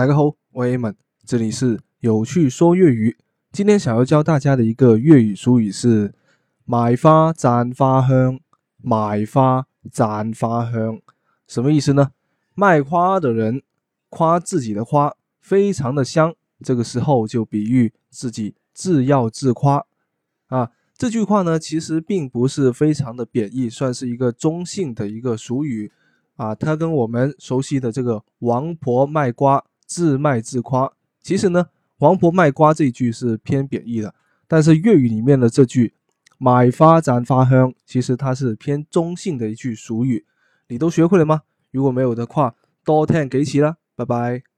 大家好，我是 A 们，这里是有趣说粤语。今天想要教大家的一个粤语俗语是“买花赞花香”，买花赞花香，什么意思呢？卖花的人夸自己的花非常的香，这个时候就比喻自己自要自夸啊。这句话呢，其实并不是非常的贬义，算是一个中性的一个俗语啊。它跟我们熟悉的这个“王婆卖瓜”。自卖自夸，其实呢，王婆卖瓜这一句是偏贬义的，但是粤语里面的这句买花赞花香，其实它是偏中性的一句俗语。你都学会了吗？如果没有的话，多听几次啦，拜拜。